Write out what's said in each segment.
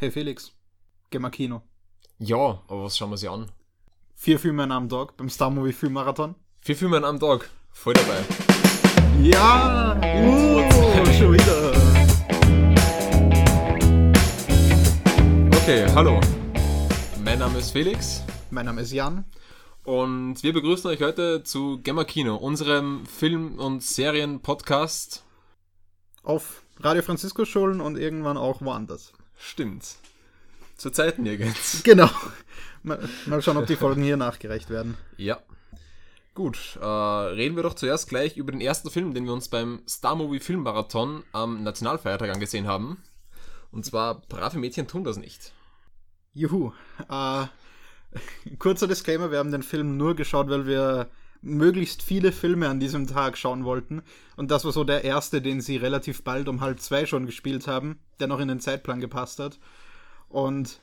Hey Felix, geh mal Kino. Ja, aber was schauen wir sie an? Vier Filme an einem Tag beim Star Movie Filmmarathon. Vier Filme an einem Tag. Voll dabei. Ja! Uh, schon wieder. Okay, hallo. Mein Name ist Felix Mein Name ist Jan. und wir begrüßen euch heute zu Gemma Kino, unserem Film- und Serien-Podcast. Auf Radio Francisco Schulen und irgendwann auch woanders. Stimmt. Zurzeit nirgends. Genau. Mal, mal schauen, ob die Folgen hier nachgereicht werden. Ja. Gut, äh, reden wir doch zuerst gleich über den ersten Film, den wir uns beim Star Movie Filmmarathon am Nationalfeiertag angesehen haben. Und zwar Brave Mädchen tun das nicht. Juhu. Äh, kurzer Disclaimer, wir haben den Film nur geschaut, weil wir möglichst viele Filme an diesem Tag schauen wollten. Und das war so der erste, den sie relativ bald um halb zwei schon gespielt haben, der noch in den Zeitplan gepasst hat. Und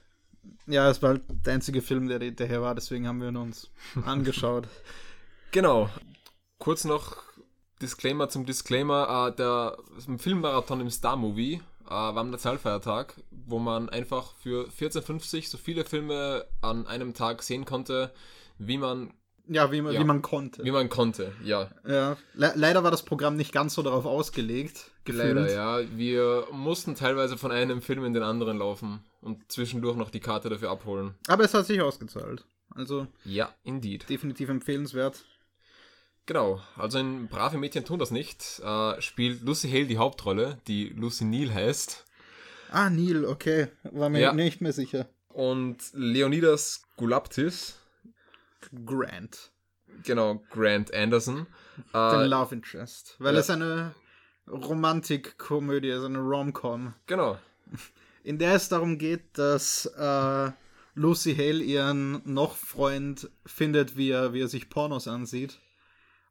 ja, es war halt der einzige Film, der, der hier war, deswegen haben wir ihn uns angeschaut. Genau. Kurz noch Disclaimer zum Disclaimer. Äh, der Filmmarathon im Star Movie äh, war am Nationalfeiertag, wo man einfach für 14,50 so viele Filme an einem Tag sehen konnte, wie man, Ja, wie man, Ja. Wie man konnte. wie man konnte. Ja, Ja, le leider war das Programm nicht ganz so darauf ausgelegt. Gefühlt. leider, ja. Wir mussten teilweise von einem Film in den anderen laufen und zwischendurch noch die Karte dafür abholen. Aber es hat sich ausgezahlt. Also Ja, indeed. definitiv empfehlenswert. Genau, also in Brave Mädchen tun das nicht. Äh, spielt Lucy Hale die Hauptrolle, die Lucy Neal heißt. Ah, Neil, okay. War mir Ja. nicht mehr sicher. Und Leonidas Goulaptis, Grant. genau, Grant Anderson. Den Äh, Love Interest. Weil ja. es eine Romantikkomödie ist, eine Rom-Com. genau, In der es darum geht, dass äh, Lucy Hale ihren Noch-Freund findet, wie er, wie er sich Pornos ansieht.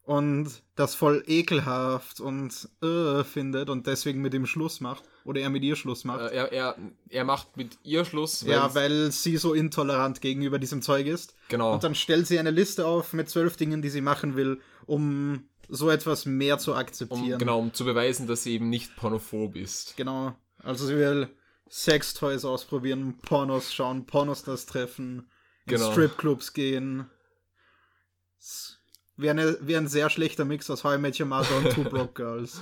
Und das voll ekelhaft und äh, findet und deswegen mit ihm Schluss macht. Oder er mit ihr Schluss macht. äh, er, er, er macht mit ihr Schluss. Ja, weil sie so intolerant gegenüber diesem Zeug ist. Genau, Und dann stellt sie eine Liste auf mit zwölf Dingen, die sie machen will, um so etwas mehr zu um, akzeptieren. genau, um zu beweisen, dass sie eben nicht pornophob ist. Genau. Also sie will Sextoys ausprobieren, Pornos schauen, Pornostars treffen, in Genau. Stripclubs gehen. Wäre wäre ein sehr schlechter Mix aus How I Met Your Mother und Two Broke Girls.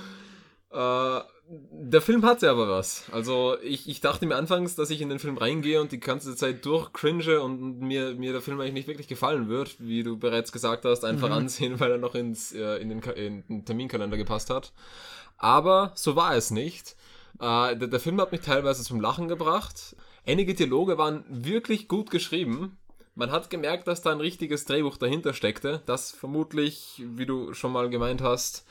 Äh, der Film hatte aber was. Also ich, ich dachte mir anfangs, dass ich in den Film reingehe und die ganze Zeit durchcringe und mir, mir der Film eigentlich nicht wirklich gefallen wird, wie du bereits gesagt hast, einfach ansehen, weil er noch ins, äh, in, den, in den Terminkalender gepasst hat. Aber so war es nicht. Äh, der, der Film hat mich teilweise zum Lachen gebracht. Einige Dialoge waren wirklich gut geschrieben. Man hat gemerkt, dass da ein richtiges Drehbuch dahinter steckte, das vermutlich, wie du schon mal gemeint hast,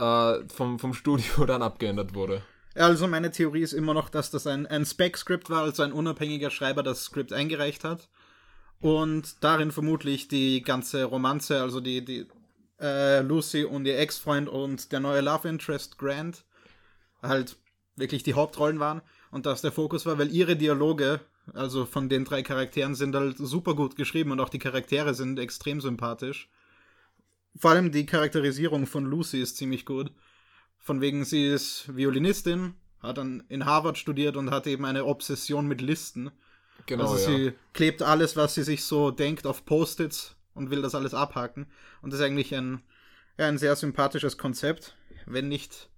äh, vom, vom Studio dann abgeändert wurde. Also meine Theorie ist immer noch, dass das ein, ein Spec-Script war, also ein unabhängiger Schreiber das Skript eingereicht hat. Und darin vermutlich die ganze Romanze, also die, die äh, Lucy und ihr Ex-Freund und der neue Love Interest Grant halt wirklich die Hauptrollen waren und das der Fokus war, weil ihre Dialoge, also von den drei Charakteren, sind halt super gut geschrieben und auch die Charaktere sind extrem sympathisch. Vor allem die Charakterisierung von Lucy ist ziemlich gut. Von wegen, sie ist Violinistin, hat dann in Harvard studiert und hat eben eine Obsession mit Listen. Genau, also ja. sie klebt alles, was sie sich so denkt, auf Post-its und will das alles abhaken. Und das ist eigentlich ein, ja, ein sehr sympathisches Konzept, wenn nicht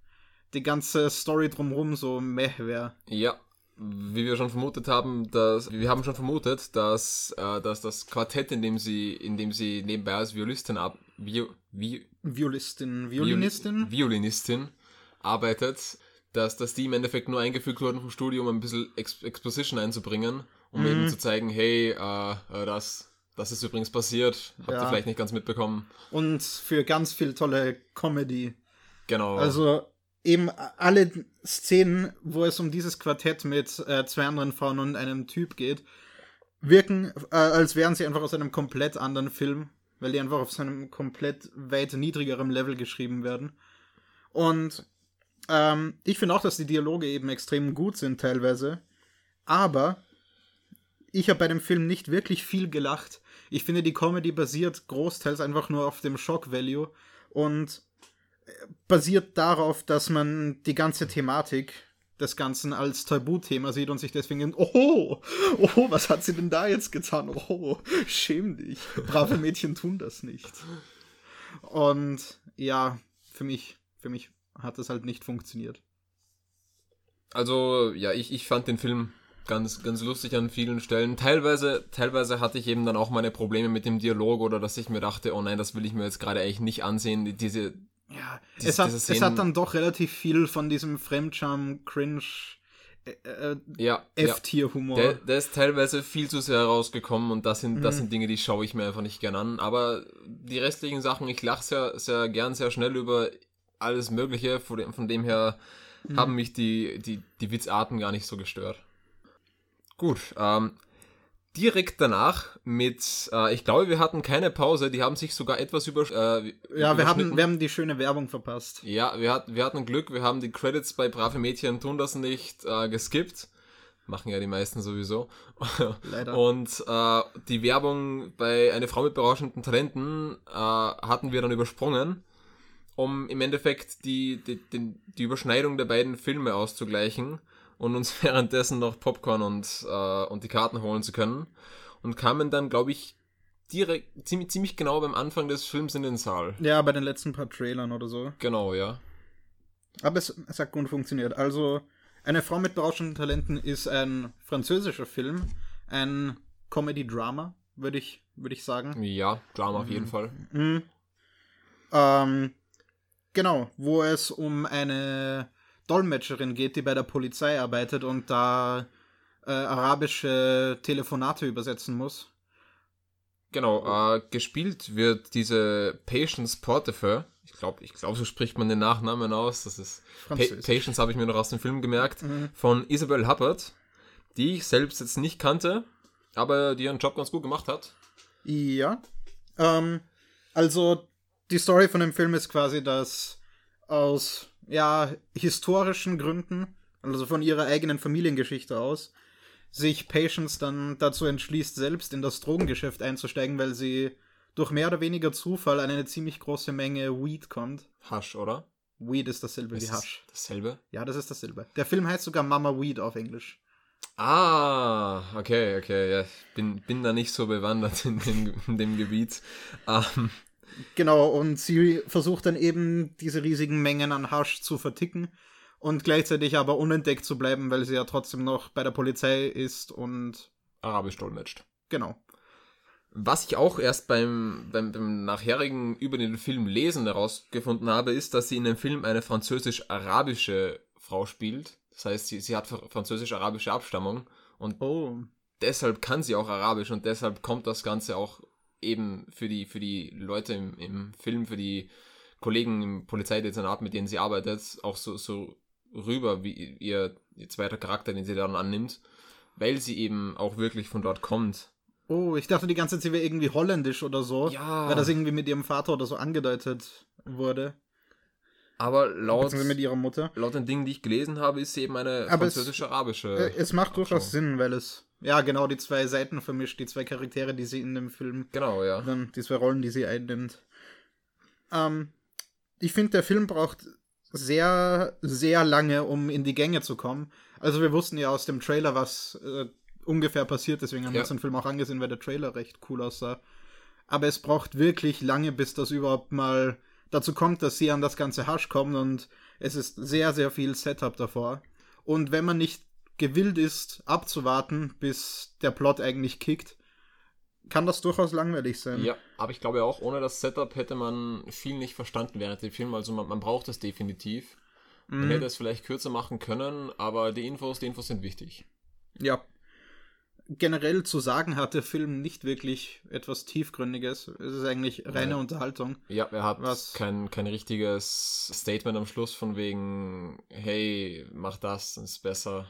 die ganze Story drumherum so meh wäre. Ja, wie wir schon vermutet haben, dass wir haben schon vermutet, dass, äh, dass das Quartett, in dem sie, in dem sie nebenbei als Violistin ab, Vi, Vi, Violistin, Violinistin? Violinistin arbeitet, dass, dass die im Endeffekt nur eingefügt wurden vom Studium, um ein bisschen Ex Exposition einzubringen, um Mhm. eben zu zeigen, hey, äh, äh, das, das ist übrigens passiert, habt Ja. ihr vielleicht nicht ganz mitbekommen. Und für ganz viel tolle Comedy. Genau. Also eben alle Szenen, wo es um dieses Quartett mit äh, zwei anderen Frauen und einem Typ geht, wirken, äh, als wären sie einfach aus einem komplett anderen Film, weil die einfach auf so einem komplett weit niedrigerem Level geschrieben werden. Und ähm, ich finde auch, dass die Dialoge eben extrem gut sind teilweise, aber ich habe bei dem Film nicht wirklich viel gelacht. Ich finde, die Comedy basiert großteils einfach nur auf dem Shock Value und basiert darauf, dass man die ganze Thematik des Ganzen als Tabuthema sieht und sich deswegen denkt, oh, oh, was hat sie denn da jetzt getan? Oh, schäm dich. Brave Mädchen tun das nicht. Und ja, für mich, für mich hat das halt nicht funktioniert. Also, ja, ich, ich fand den Film ganz, ganz lustig an vielen Stellen. Teilweise, teilweise hatte ich eben dann auch meine Probleme mit dem Dialog oder dass ich mir dachte, oh nein, das will ich mir jetzt gerade eigentlich nicht ansehen. Diese, ja, diese, es, hat, es hat dann doch relativ viel von diesem Fremdscham, Cringe, äh, äh ja, F-Tier-Humor. Der, der, ist teilweise viel zu sehr rausgekommen und das sind, mhm. das sind Dinge, die schaue ich mir einfach nicht gern an. Aber die restlichen Sachen, ich lache sehr, sehr gern, sehr schnell über alles Mögliche. Von dem, von dem her mhm. haben mich die, die, die Witzarten gar nicht so gestört. Gut, ähm, direkt danach mit, äh, ich glaube, wir hatten keine Pause, die haben sich sogar etwas über. Äh, ja, wir haben, wir haben die schöne Werbung verpasst. Ja, wir, hat, wir hatten Glück, wir haben die Credits bei Brave Mädchen tun das nicht äh, geskippt. Machen ja die meisten sowieso. Leider. Und äh, die Werbung bei Eine Frau mit berauschenden Talenten äh, hatten wir dann übersprungen um im Endeffekt die, die, die, die Überschneidung der beiden Filme auszugleichen und uns währenddessen noch Popcorn und, äh, und die Karten holen zu können. Und kamen dann, glaube ich, direkt, ziemlich, ziemlich genau beim Anfang des Films in den Saal. Ja, bei den letzten paar Trailern oder so. Genau, ja. Aber es, es hat gut funktioniert. Also, Eine Frau mit berauschenden Talenten ist ein französischer Film, ein Comedy-Drama, würde ich, würd ich sagen. Ja, Drama auf jeden mhm. Fall. Mhm. Ähm, Genau, wo es um eine Dolmetscherin geht, die bei der Polizei arbeitet und da äh, arabische Telefonate übersetzen muss. Genau, äh, gespielt wird diese Patience Portefeuille. Ich glaube, ich glaube, so spricht man den Nachnamen aus. Das ist pa Patience habe ich mir noch aus dem Film gemerkt mhm. von Isabel Huppert, die ich selbst jetzt nicht kannte, aber die ihren Job ganz gut gemacht hat. Ja. Ähm, also die Story von dem Film ist quasi, dass aus ja historischen Gründen, also von ihrer eigenen Familiengeschichte aus, sich Patience dann dazu entschließt, selbst in das Drogengeschäft einzusteigen, weil sie durch mehr oder weniger Zufall an eine ziemlich große Menge Weed kommt. Hasch, oder? Weed ist dasselbe ist wie Hasch. Dasselbe? Ja, das ist dasselbe. Der Film heißt sogar Mama Weed auf Englisch. Ah, okay, okay. Ja, ich bin, bin da nicht so bewandert in dem, in dem Gebiet. Ähm, Genau, und sie versucht dann eben diese riesigen Mengen an Hasch zu verticken und gleichzeitig aber unentdeckt zu bleiben, weil sie ja trotzdem noch bei der Polizei ist und Arabisch dolmetscht. Genau. Was ich auch erst beim, beim, beim nachherigen über den Film lesen herausgefunden habe, ist, dass sie in dem Film eine französisch-arabische Frau spielt. Das heißt, sie, sie hat französisch-arabische Abstammung und oh. deshalb kann sie auch Arabisch und deshalb kommt das Ganze auch eben für die, für die Leute im, im Film, für die Kollegen im Polizeidezernat, mit denen sie arbeitet, auch so, so rüber, wie ihr, ihr zweiter Charakter, den sie dann annimmt, weil sie eben auch wirklich von dort kommt. Oh, ich dachte die ganze Zeit, sie wäre irgendwie holländisch oder so. Ja. Weil das irgendwie mit ihrem Vater oder so angedeutet wurde. Aber laut, mit ihrer Mutter. laut den Dingen, die ich gelesen habe, ist sie eben eine französisch-arabische. Es, äh, es macht durchaus Sinn, weil es ja, genau, die zwei Seiten vermischt, die zwei Charaktere, die sie in dem Film. Genau, ja. Dann die zwei Rollen, die sie einnimmt. Ähm, ich finde, der Film braucht sehr, sehr lange, um in die Gänge zu kommen. Also wir wussten ja aus dem Trailer, was äh, ungefähr passiert, deswegen haben ja. wir uns den Film auch angesehen, weil der Trailer recht cool aussah. Aber es braucht wirklich lange, bis das überhaupt mal dazu kommt, dass sie an das ganze Hasch kommen und es ist sehr, sehr viel Setup davor. Und wenn man nicht gewillt ist, abzuwarten, bis der Plot eigentlich kickt, kann das durchaus langweilig sein. Ja, aber ich glaube auch, ohne das Setup hätte man viel nicht verstanden während dem Film. Also man, man braucht es definitiv. Man mhm. hätte es vielleicht kürzer machen können, aber die Infos, die Infos sind wichtig. Ja. Generell zu sagen hat der Film nicht wirklich etwas Tiefgründiges. Es ist eigentlich reine ja. Unterhaltung. Ja, er hat was kein, kein richtiges Statement am Schluss von wegen, hey, mach das, das ist besser.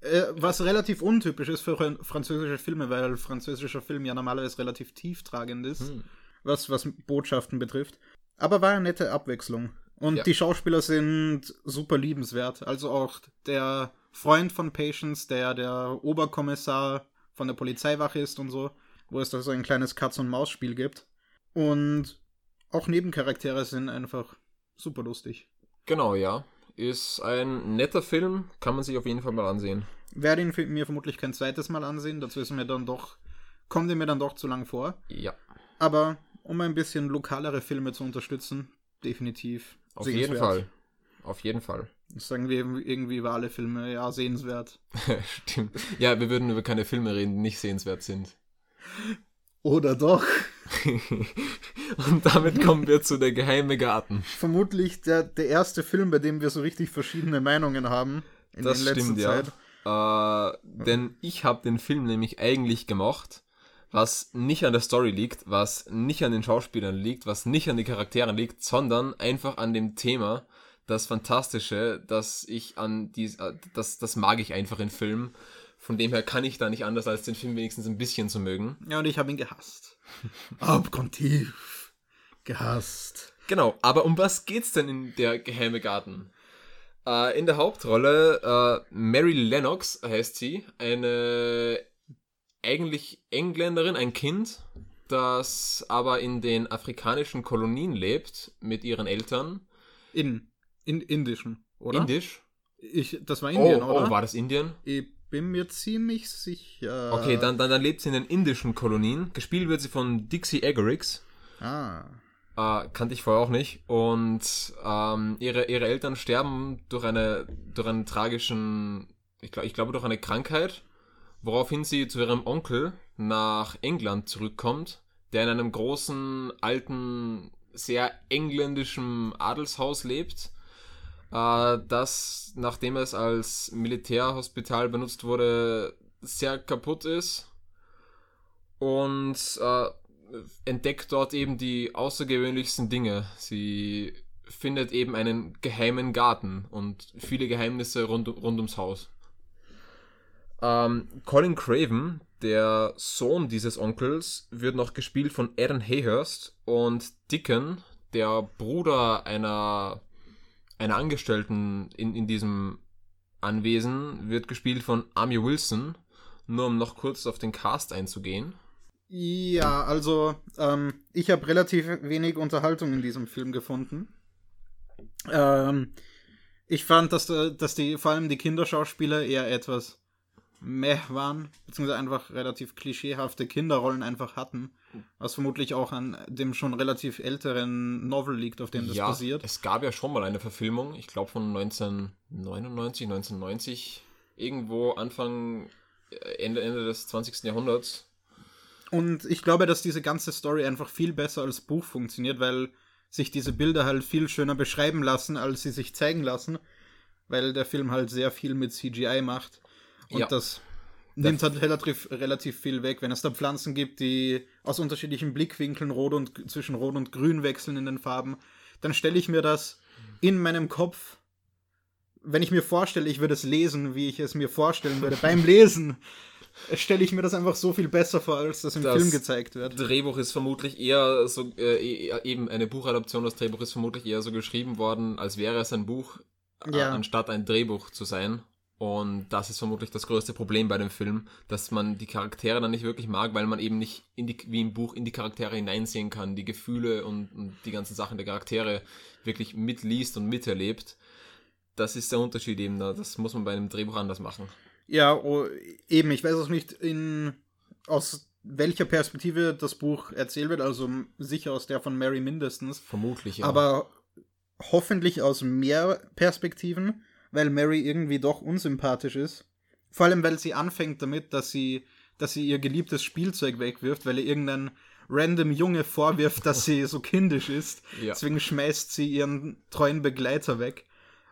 Äh, was relativ untypisch ist für französische Filme, weil französischer Film ja normalerweise relativ tieftragend ist, hm. was, was Botschaften betrifft. Aber war eine nette Abwechslung. Und ja. die Schauspieler sind super liebenswert. Also auch der Freund von Patience, der der Oberkommissar von der Polizeiwache ist und so, wo es da so ein kleines Katz-und-Maus-Spiel gibt. Und auch Nebencharaktere sind einfach super lustig. Genau, ja ist ein netter Film, kann man sich auf jeden Fall mal ansehen. Werde ihn mir vermutlich kein zweites Mal ansehen, dazu ist mir dann doch, kommt er mir dann doch zu lang vor. Ja, Aber um ein bisschen lokalere Filme zu unterstützen, definitiv. auf jeden. Fall. Auf jeden Fall. Das sagen wir irgendwie über alle Filme, ja, sehenswert. Stimmt. Ja, wir würden über keine Filme reden, die nicht sehenswert sind. Oder doch. Und damit kommen wir zu Der geheime Garten. Vermutlich der, der erste Film, bei dem wir so richtig verschiedene Meinungen haben in Das der letzten stimmt, ja. Zeit. Äh, denn ich habe den Film nämlich eigentlich gemocht, was nicht an der Story liegt, was nicht an den Schauspielern liegt, was nicht an den Charakteren liegt, sondern einfach an dem Thema, das Fantastische, das ich an dies, äh, das, das mag ich einfach in Filmen. Von dem her kann ich da nicht anders, als den Film wenigstens ein bisschen zu mögen. Ja, und ich habe ihn gehasst. Abgrundtief. Gehasst. Genau, aber um was geht's denn in der geheime Garten? Äh, in der Hauptrolle äh, Mary Lennox heißt sie, eine eigentlich Engländerin, ein Kind, das aber in den afrikanischen Kolonien lebt mit ihren Eltern. In, in indischen, oder? Indisch. Ich, das war Oh, Indien, oder? oh, war das Indien? Ich bin mir ziemlich sicher. Okay, dann, dann, dann lebt sie in den indischen Kolonien. Gespielt wird sie von Dixie Egerix. Ah. Äh, kannte ich vorher auch nicht. Und ähm, ihre, ihre Eltern sterben durch eine durch einen tragischen, ich, glaub, ich glaube durch eine Krankheit, woraufhin sie zu ihrem Onkel nach England zurückkommt, der in einem großen, alten, sehr engländischen Adelshaus lebt, äh, das, nachdem es als Militärhospital benutzt wurde, sehr kaputt ist. Und äh, entdeckt dort eben die außergewöhnlichsten Dinge. Sie findet eben einen geheimen Garten und viele Geheimnisse rund, rund ums Haus. Ähm, Colin Craven, der Sohn dieses Onkels, wird noch gespielt von Aaron Hayhurst und Dickon, der Bruder einer, einer Angestellten in, in diesem Anwesen, wird gespielt von Amy Wilson. Nur um noch kurz auf den Cast einzugehen. Ja, also ähm, ich habe relativ wenig Unterhaltung in diesem Film gefunden. Ähm, ich fand, dass, äh, dass die vor allem die Kinderschauspieler eher etwas meh waren, beziehungsweise einfach relativ klischeehafte Kinderrollen einfach hatten, was vermutlich auch an dem schon relativ älteren Novel liegt, auf dem das ja, basiert. es gab ja schon mal eine Verfilmung, ich glaube von 1999, 1990, irgendwo Anfang, äh, Ende, Ende des 20. Jahrhunderts. Und ich glaube, dass diese ganze Story einfach viel besser als Buch funktioniert, weil sich diese Bilder halt viel schöner beschreiben lassen, als sie sich zeigen lassen, weil der Film halt sehr viel mit CGI macht. Und Ja. das nimmt halt relativ, relativ viel weg. Wenn es da Pflanzen gibt, die aus unterschiedlichen Blickwinkeln rot und zwischen rot und grün wechseln in den Farben, dann stelle ich mir das in meinem Kopf, wenn ich mir vorstelle, ich würde es lesen, wie ich es mir vorstellen würde beim Lesen, stelle ich mir das einfach so viel besser vor, als das im Das Film gezeigt wird. Drehbuch ist vermutlich eher so, äh, e- eben eine Buchadaption, das Drehbuch ist vermutlich eher so geschrieben worden, als wäre es ein Buch, Ja. anstatt ein Drehbuch zu sein. Und das ist vermutlich das größte Problem bei dem Film, dass man die Charaktere dann nicht wirklich mag, weil man eben nicht in die, wie im Buch in die Charaktere hineinsehen kann, die Gefühle und, und die ganzen Sachen der Charaktere wirklich mitliest und miterlebt. Das ist der Unterschied eben da. Das muss man bei einem Drehbuch anders machen. Ja, oh, eben, ich weiß auch nicht, in, aus welcher Perspektive das Buch erzählt wird, also sicher aus der von Mary mindestens, Vermutlich, ja. aber hoffentlich aus mehr Perspektiven, weil Mary irgendwie doch unsympathisch ist. Vor allem, weil sie anfängt damit, dass sie, dass sie ihr geliebtes Spielzeug wegwirft, weil ihr irgendein random Junge vorwirft, dass sie so kindisch ist. Ja. Deswegen schmeißt sie ihren treuen Begleiter weg.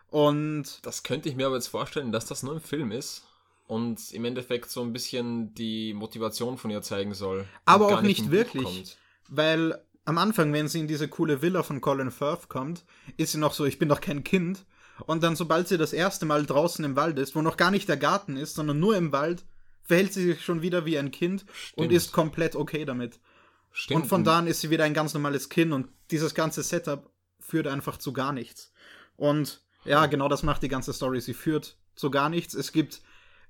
Und Das könnte ich mir aber jetzt vorstellen, dass das nur im Film ist und im Endeffekt so ein bisschen die Motivation von ihr zeigen soll. Aber auch nicht Buch wirklich. Weil am Anfang, wenn sie in diese coole Villa von Colin Firth kommt, ist sie noch so, ich bin doch kein Kind. Und dann, sobald sie das erste Mal draußen im Wald ist, wo noch gar nicht der Garten ist, sondern nur im Wald, verhält sie sich schon wieder wie ein Kind und Stimmt. ist komplett okay damit. Stimmt. Und von da an ist sie wieder ein ganz normales Kind und dieses ganze Setup führt einfach zu gar nichts. Und ja, genau das macht die ganze Story. Sie führt zu gar nichts. Es gibt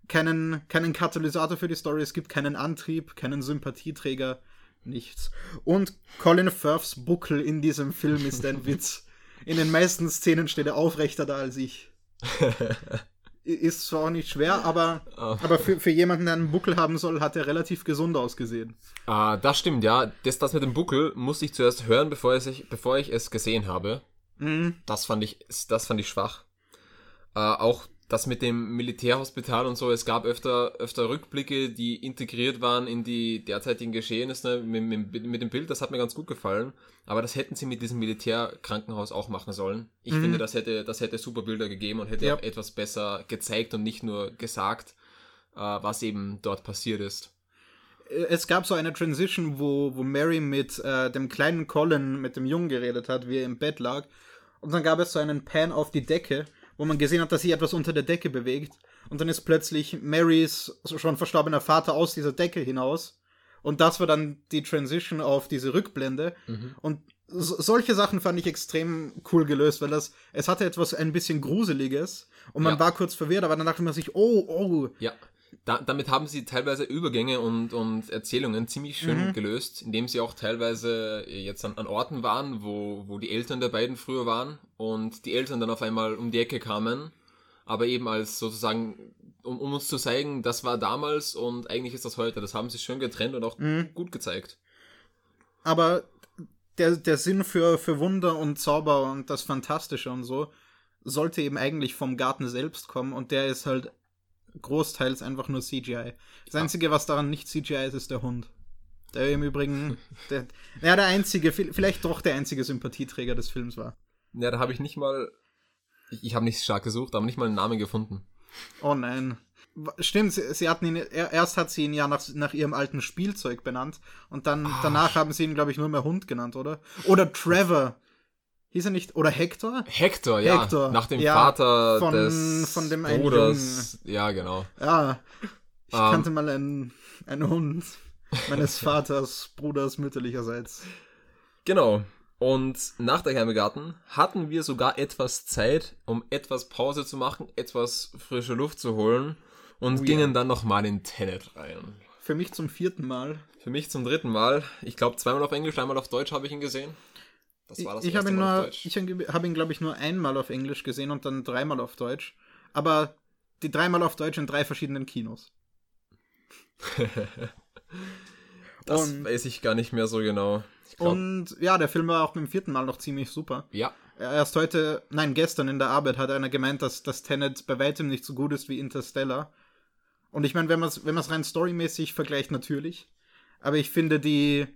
keinen, keinen Katalysator für die Story, es gibt keinen Antrieb, keinen Sympathieträger, nichts. Und Colin Firths Buckel in diesem Film ist ein Witz. In den meisten Szenen steht er aufrechter da als ich. Ist zwar auch nicht schwer, aber, Ah. aber für, für jemanden, der einen Buckel haben soll, hat er relativ gesund ausgesehen. Ah, das stimmt, ja. Das, das mit dem Buckel musste ich zuerst hören, bevor ich, bevor ich es gesehen habe. Mhm. Das fand ich, das fand ich schwach. Äh, auch das mit dem Militärhospital und so, es gab öfter, öfter Rückblicke, die integriert waren in die derzeitigen Geschehnisse mit, mit, mit dem Bild, das hat mir ganz gut gefallen. Aber das hätten sie mit diesem Militärkrankenhaus auch machen sollen. Ich Mhm. finde, das hätte, das hätte super Bilder gegeben und hätte Ja. auch etwas besser gezeigt und nicht nur gesagt, äh, was eben dort passiert ist. Es gab so eine Transition, wo, wo Mary mit äh, dem kleinen Colin, mit dem Jungen geredet hat, wie er im Bett lag. Und dann gab es so einen Pan auf die Decke, wo man gesehen hat, dass sich etwas unter der Decke bewegt. Und dann ist plötzlich Marys schon verstorbener Vater aus dieser Decke hinaus. Und das war dann die Transition auf diese Rückblende. Und so, solche Sachen fand ich extrem cool gelöst, weil das, es hatte etwas ein bisschen Gruseliges. Und man Ja. war kurz verwirrt, aber dann dachte man sich, oh, oh, Ja, da, damit haben sie teilweise Übergänge und, und Erzählungen ziemlich schön Mhm. gelöst, indem sie auch teilweise jetzt an, an Orten waren, wo, wo die Eltern der beiden früher waren und die Eltern dann auf einmal um die Ecke kamen, aber eben als sozusagen, um, um uns zu zeigen, das war damals und eigentlich ist das heute. Das haben sie schön getrennt und auch Mhm. gut gezeigt. aber der, der Sinn für, für Wunder und Zauber und das Fantastische und so sollte eben eigentlich vom Garten selbst kommen und der ist halt großteils einfach nur CGI. Das Einzige, was daran nicht CGI ist, ist der Hund. Der im Übrigen, der, ja, der einzige, vi- vielleicht doch der einzige Sympathieträger des Films war. Ja, da habe ich nicht mal, ich, ich habe nicht stark gesucht, aber nicht mal einen Namen gefunden. Oh nein. Stimmt, sie, sie hatten ihn, er- erst hat sie ihn ja nach, nach ihrem alten Spielzeug benannt und dann danach haben sie ihn, glaube ich, nur mehr Hund genannt, oder? Oder Trevor. Hieß er nicht? Oder Hector? Hector, ja, Hector, nach dem ja, Vater von- des von dem Bruders. Ja, genau. Ja, ich Ähm. kannte mal einen, einen Hund meines Vaters, Bruders mütterlicherseits. Genau. Und nach der Geheime Garten hatten wir sogar etwas Zeit, um etwas Pause zu machen, etwas frische Luft zu holen und Oh ja. gingen dann nochmal in Tenet rein. Für mich zum vierten Mal. Für mich zum dritten Mal. Ich glaube, zweimal auf Englisch, einmal auf Deutsch habe ich ihn gesehen. Das Ich, war das ich habe erste ihn, Mal auf nur, Deutsch. ich habe ihn, glaube ich, nur einmal auf Englisch gesehen und dann dreimal auf Deutsch. Aber die dreimal auf Deutsch in drei verschiedenen Kinos. das und- weiß ich gar nicht mehr so genau. Und ja, der Film war auch beim vierten Mal noch ziemlich super. ja, Erst heute, nein, gestern in der Arbeit hat einer gemeint, dass das Tenet bei weitem nicht so gut ist wie Interstellar. Und ich meine, wenn man es wenn man's rein storymäßig vergleicht, natürlich. Aber ich finde, die,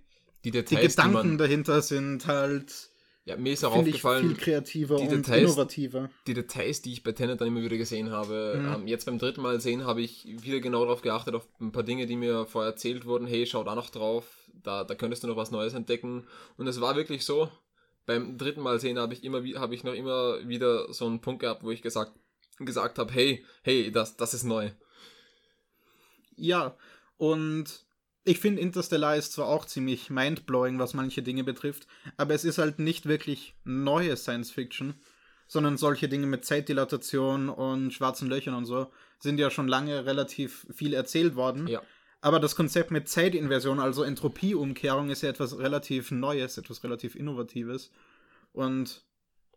die die Details, die, Gedanken man, dahinter sind halt, ja, mir ist auch ich, viel aufgefallen, kreativer die und Details- innovativer. die Details, die ich bei Tenet dann immer wieder gesehen habe. Mhm. Ähm, jetzt beim dritten Mal sehen habe ich wieder genau darauf geachtet, auf ein paar Dinge, die mir vorher erzählt wurden. Hey, schau da noch drauf, da, da könntest du noch was Neues entdecken. Und es war wirklich so. Beim dritten Mal sehen habe ich immer habe ich noch immer wieder so einen Punkt gehabt, wo ich gesagt, gesagt habe, hey, hey, das, das ist neu. Ja, und ich finde, Interstellar ist zwar auch ziemlich mindblowing, was manche Dinge betrifft, aber es ist halt nicht wirklich neue Science Fiction, sondern solche Dinge mit Zeitdilatation und schwarzen Löchern und so sind ja schon lange relativ viel erzählt worden. Ja. Aber das Konzept mit Zeitinversion, also Entropieumkehrung, ist ja etwas relativ Neues, etwas relativ Innovatives. Und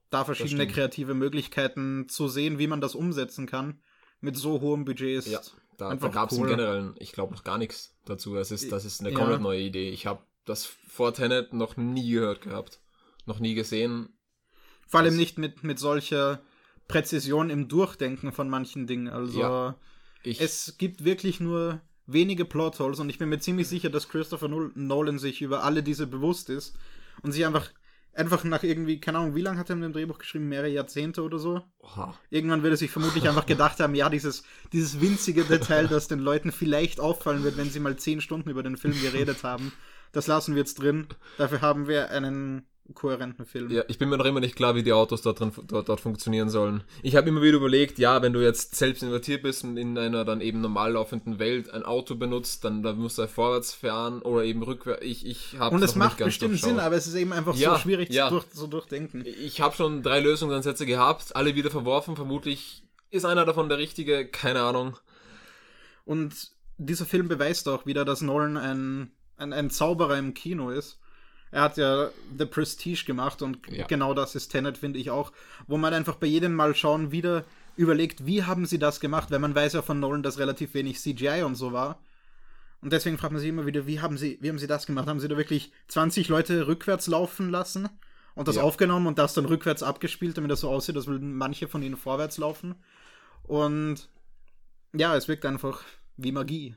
da verschiedene kreative Möglichkeiten zu sehen, wie man das umsetzen kann, mit so hohem Budget ist Ja, da, da gab es im Generellen, ich glaube, noch gar nichts dazu. Das ist, das ist eine Ja. komplett neue Idee. Ich habe das vor Tenet noch nie gehört gehabt. Noch nie gesehen. Vor allem Das- nicht mit, mit solcher Präzision im Durchdenken von manchen Dingen. Also Ja. Es gibt wirklich nur wenige Plotholes und ich bin mir ziemlich sicher, dass Christopher Nol- Nolan sich über alle diese bewusst ist und sich einfach einfach nach irgendwie, keine Ahnung, wie lange hat er in dem Drehbuch geschrieben? Mehrere Jahrzehnte oder so? Oha. Irgendwann wird er sich vermutlich einfach gedacht haben, ja, dieses, dieses winzige Detail, das den Leuten vielleicht auffallen wird, wenn sie mal zehn Stunden über den Film geredet haben, das lassen wir jetzt drin. Dafür haben wir einen kohärenten Film. Ja, ich bin mir noch immer nicht klar, wie die Autos dort, drin, dort, dort funktionieren sollen. Ich habe immer wieder überlegt, ja, wenn du jetzt selbst invertiert bist und in einer dann eben normal laufenden Welt ein Auto benutzt, dann, dann musst du vorwärts fahren oder eben rückwärts. Ich, ich habe Und es macht bestimmt Sinn, aber es ist eben einfach Ja, so schwierig ja. zu durch, so durchdenken. Ich habe schon drei Lösungsansätze gehabt, alle wieder verworfen. Vermutlich ist einer davon der richtige, keine Ahnung. Und dieser Film beweist auch wieder, dass Nolan ein, ein, ein Zauberer im Kino ist. Er hat ja The Prestige gemacht und Ja. genau das ist Tenet, finde ich auch, wo man einfach bei jedem Mal schauen wieder überlegt, wie haben sie das gemacht, weil man weiß ja von Nolan, dass relativ wenig CGI und so war. Und deswegen fragt man sich immer wieder, wie haben sie, wie haben sie das gemacht? Haben sie da wirklich 20 Leute rückwärts laufen lassen und das Ja. aufgenommen und das dann rückwärts abgespielt, damit das so aussieht, als würden manche von ihnen vorwärts laufen? Und ja, es wirkt einfach wie Magie.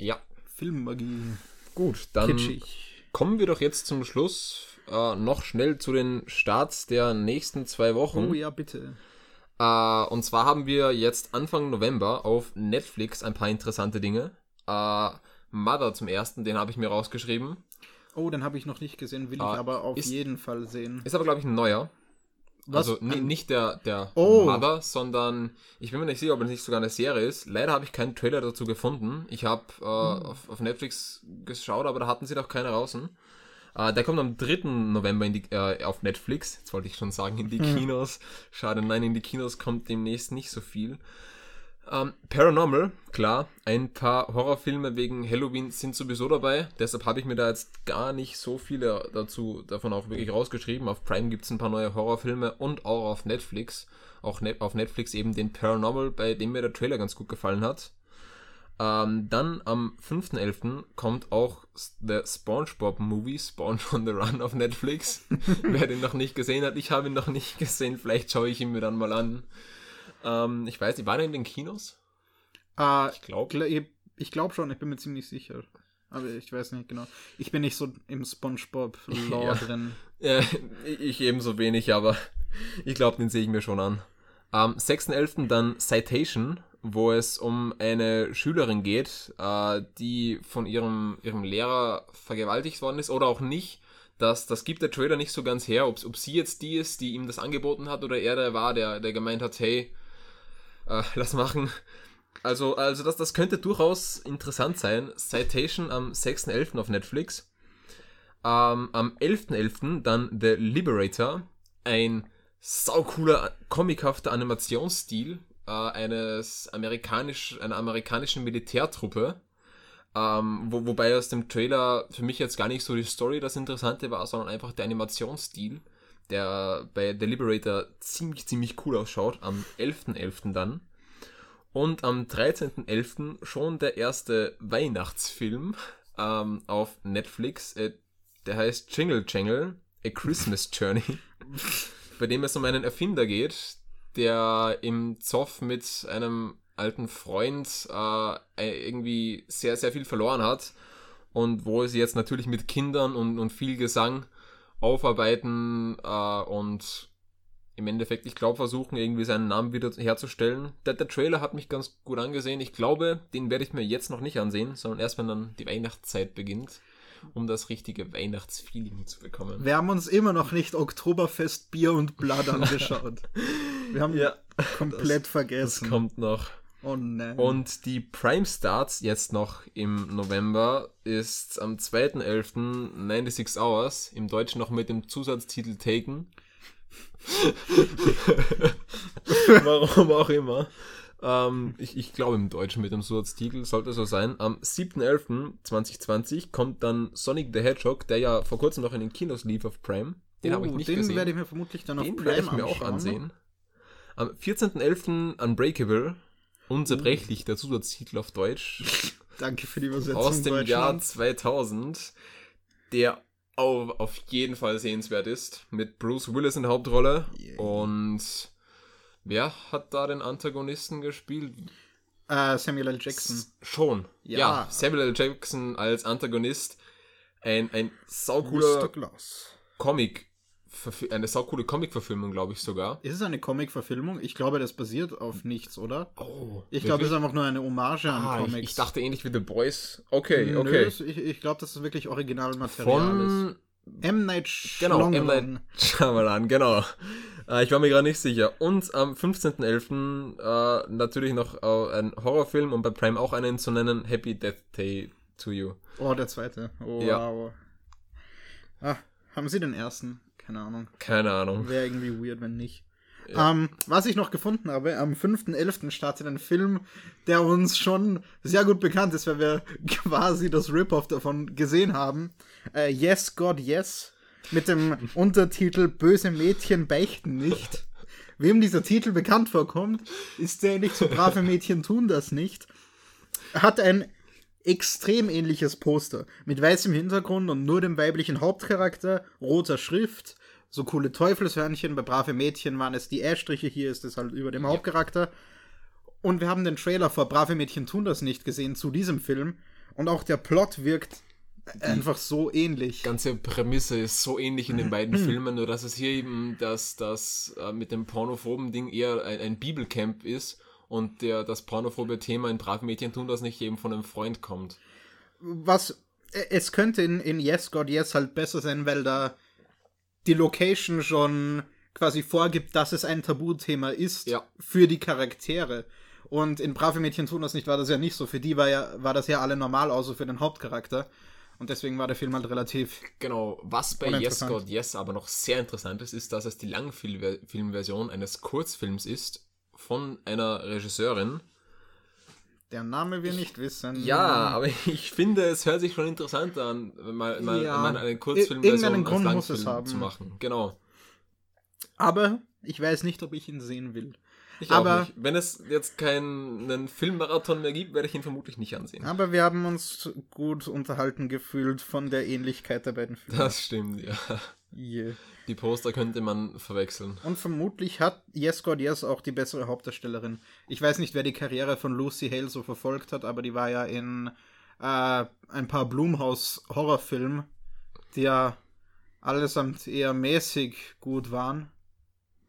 Ja, Filmmagie. gut, dann Kitschig. Kommen wir doch jetzt zum Schluss äh, noch schnell zu den Starts der nächsten zwei Wochen. Oh ja, bitte. Äh, und zwar haben wir jetzt Anfang November auf Netflix ein paar interessante Dinge. Äh, Mother zum ersten, den habe ich mir rausgeschrieben. Oh, den habe ich noch nicht gesehen, will ich aber auf ist- jeden Fall sehen. Ist aber, glaube ich, ein neuer. Was? Also nicht der, der Oh. Mother, sondern ich bin mir nicht sicher, ob es nicht sogar eine Serie ist. Leider habe ich keinen Trailer dazu gefunden. Ich habe äh, Hm. auf, auf Netflix geschaut, aber da hatten sie noch keine draußen. Äh, der kommt am 3. November in die, äh, auf Netflix. Jetzt wollte ich schon sagen, in die Hm. Kinos. Schade, nein, in die Kinos kommt demnächst nicht so viel. Ähm, Paranormal, klar, ein paar Horrorfilme wegen Halloween sind sowieso dabei. Deshalb habe ich mir da jetzt gar nicht so viele dazu davon auch wirklich rausgeschrieben. Auf Prime gibt es ein paar neue Horrorfilme und auch auf Netflix. Auch ne auf Netflix eben den Paranormal, bei dem mir der Trailer ganz gut gefallen hat. Ähm, dann am 5.11. kommt auch der SpongeBob Movie, Sponge on the Run auf Netflix. Wer den noch nicht gesehen hat, ich habe ihn noch nicht gesehen, vielleicht schaue ich ihn mir dann mal an. Ähm, ich weiß nicht, war der in den Kinos? Äh, Ich glaube. gl- ich glaube schon, ich bin mir ziemlich sicher. Aber ich weiß nicht genau. Ich bin nicht so im Spongebob-Lore Ja. drin. Äh, ich ebenso wenig, aber ich glaube, den sehe ich mir schon an. Am 6.11. dann Citation, wo es um eine Schülerin geht, äh, die von ihrem, ihrem Lehrer vergewaltigt worden ist oder auch nicht. Das, das gibt der Trailer nicht so ganz her, ob, ob sie jetzt die ist, die ihm das angeboten hat oder er der war, der, der gemeint hat, hey, äh, lass machen. Also, also das, das könnte durchaus interessant sein. Citation am 6.11. auf Netflix. Ähm, am 11.11. dann The Liberator, ein saucooler, comichafter Animationsstil äh, eines amerikanisch, einer amerikanischen Militärtruppe. Ähm, wo, wobei aus dem Trailer für mich jetzt gar nicht so die Story das Interessante war, sondern einfach der Animationsstil, der bei The Liberator ziemlich, ziemlich cool ausschaut. Am 11.11. dann. Und am 13.11. schon der erste Weihnachtsfilm ähm, auf Netflix. Äh, der heißt Jingle Jangle, A Christmas Journey, bei dem es um einen Erfinder geht, der im Zoff mit einem alten Freund äh, irgendwie sehr, sehr viel verloren hat und wo sie jetzt natürlich mit Kindern und, und viel Gesang aufarbeiten äh, und im Endeffekt, ich glaube, versuchen irgendwie seinen Namen wieder herzustellen. Der, der Trailer hat mich ganz gut angesehen. Ich glaube, den werde ich mir jetzt noch nicht ansehen, sondern erst, wenn dann die Weihnachtszeit beginnt, um das richtige Weihnachtsfeeling zu bekommen. Wir haben uns immer noch nicht Oktoberfest Bier und Blood angeschaut. Wir haben Ja, komplett Das vergessen. kommt noch. Oh nein. Und die Prime Starts jetzt noch im November ist am 2.11. 96 Hours, im Deutschen noch mit dem Zusatztitel Taken. Warum auch immer. Ähm, ich, ich glaube im Deutschen mit dem Zusatztitel sollte so sein. Am 7.11.2020 kommt dann Sonic the Hedgehog, der ja vor kurzem noch in den Kinos lief auf Prime. Den habe ich Oh, nicht den gesehen. werde ich mir vermutlich dann auf Den Prime werde ich mir auch ansehen. Am 14.11. Unbreakable, unzerbrechlich, der Zusatztitel auf Deutsch, Danke für die Übersetzung. aus dem Jahr Deutschland. 2000, der auf, auf jeden Fall sehenswert ist, mit Bruce Willis in der Hauptrolle. Yay. Und wer hat da den Antagonisten gespielt? Äh, Samuel L. Jackson. S- Schon. Ja. Ja. Samuel L. Jackson als Antagonist. Ein, ein saucooler Glass. Comic, eine saucoole Comic-Verfilmung, glaube ich sogar. Ist es eine Comic-Verfilmung? Ich glaube, das basiert auf nichts, oder? Oh, Ich glaube, es ist einfach nur eine Hommage an Ah, ich, Comics. ich dachte ähnlich wie The Boys. Okay, Nö, okay. es- Ich, ich glaube, dass es wirklich Originalmaterial ist. Von M. Night genau, M. Shyamalan. Night Shyamalan, genau. Äh, ich war mir gerade nicht sicher. Und am 15.11. Äh, natürlich noch äh, ein Horrorfilm und bei Prime auch einen zu nennen, Happy Death Day to You. Oh, der zweite. Oh, Ja. wow. Ah, haben Sie den ersten? Keine Ahnung. Keine Ahnung. Wäre irgendwie weird, wenn nicht. Ähm, was ich noch gefunden habe, am 5.11. startet ein Film, der uns schon sehr gut bekannt ist, weil wir quasi das Rip-Off davon gesehen haben. Äh, yes, God, Yes. mit dem Untertitel Böse Mädchen beichten nicht. Wem dieser Titel bekannt vorkommt, ist ähnlich zu Brave Mädchen tun das nicht. Hat ein extrem ähnliches Poster mit weißem Hintergrund und nur dem weiblichen Hauptcharakter, roter Schrift, so coole Teufelshörnchen. Bei Brave Mädchen waren es die Ästriche, hier ist es halt über dem Hauptcharakter. Und wir haben den Trailer vor Brave Mädchen tun das nicht gesehen zu diesem Film. Und auch der Plot wirkt einfach so ähnlich. Die ganze Prämisse ist so ähnlich in den beiden Filmen, nur dass es hier eben das, das äh, mit dem pornophoben Ding eher ein, ein Bibelcamp ist und der, das pornophobe Thema in Brave Mädchen tun das nicht eben von einem Freund kommt. Was äh, es könnte in, in Yes God Yes halt besser sein, weil da die Location schon quasi vorgibt, dass es ein Tabuthema ist Ja. für die Charaktere. Und in Brave Mädchen tun das nicht, war das ja nicht so. Für die war ja, war das ja alle normal, außer für den Hauptcharakter. Und deswegen war der Film halt relativ. Genau, was bei Yes. God Yes aber noch sehr interessant ist, ist, dass es die Langfilmversion eines Kurzfilms ist von einer Regisseurin. Der Name wir nicht wissen. Ja, aber ich finde, es hört sich schon interessant an, wenn man, mal, Ja. wenn man eine Ir- Kurzfilmversion irgendeinen Grund muss es haben. zu machen. Genau. Aber ich weiß nicht, ob ich ihn sehen will. Ich Aber-. Wenn es jetzt keinen Filmmarathon mehr gibt, werde ich ihn vermutlich nicht ansehen. Aber wir haben uns gut unterhalten gefühlt von der Ähnlichkeit der beiden Filme. Das stimmt, ja. Yeah. Die Poster könnte man verwechseln. Und vermutlich hat Yes God Yes auch die bessere Hauptdarstellerin. Ich weiß nicht, wer die Karriere von Lucy Hale so verfolgt hat, aber die war ja in äh, ein paar Blumhouse-Horrorfilmen, die ja allesamt eher mäßig gut waren.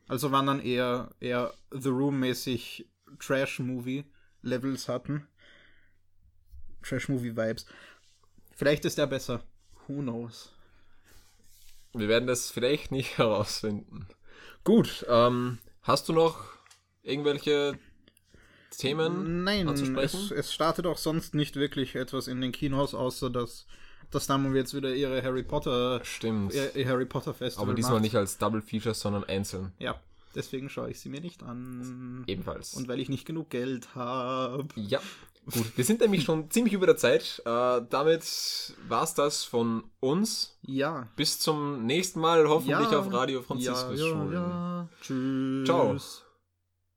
Also waren dann eher, eher The Room-mäßig Trash-Movie-Levels hatten. Trash-Movie-Vibes. Vielleicht ist der besser. Who knows? Wir werden das vielleicht nicht herausfinden. Gut, ähm, hast du noch irgendwelche Themen Nein, anzusprechen? es, es startet auch sonst nicht wirklich etwas in den Kinos, außer dass das Damen jetzt wieder ihre Harry Potter, Stimmt. ihr Harry Potter Festival Aber diesmal macht. nicht als Double Feature, sondern einzeln. Ja, deswegen schaue ich sie mir nicht an. Ebenfalls. Und weil ich nicht genug Geld habe. ja. Gut, wir sind nämlich schon ziemlich über der Zeit. Äh, damit war's das von uns. Ja. Bis zum nächsten Mal, hoffentlich ja. auf Radio Franziskus ja, ja, Schulen. Tschüss. Ciao.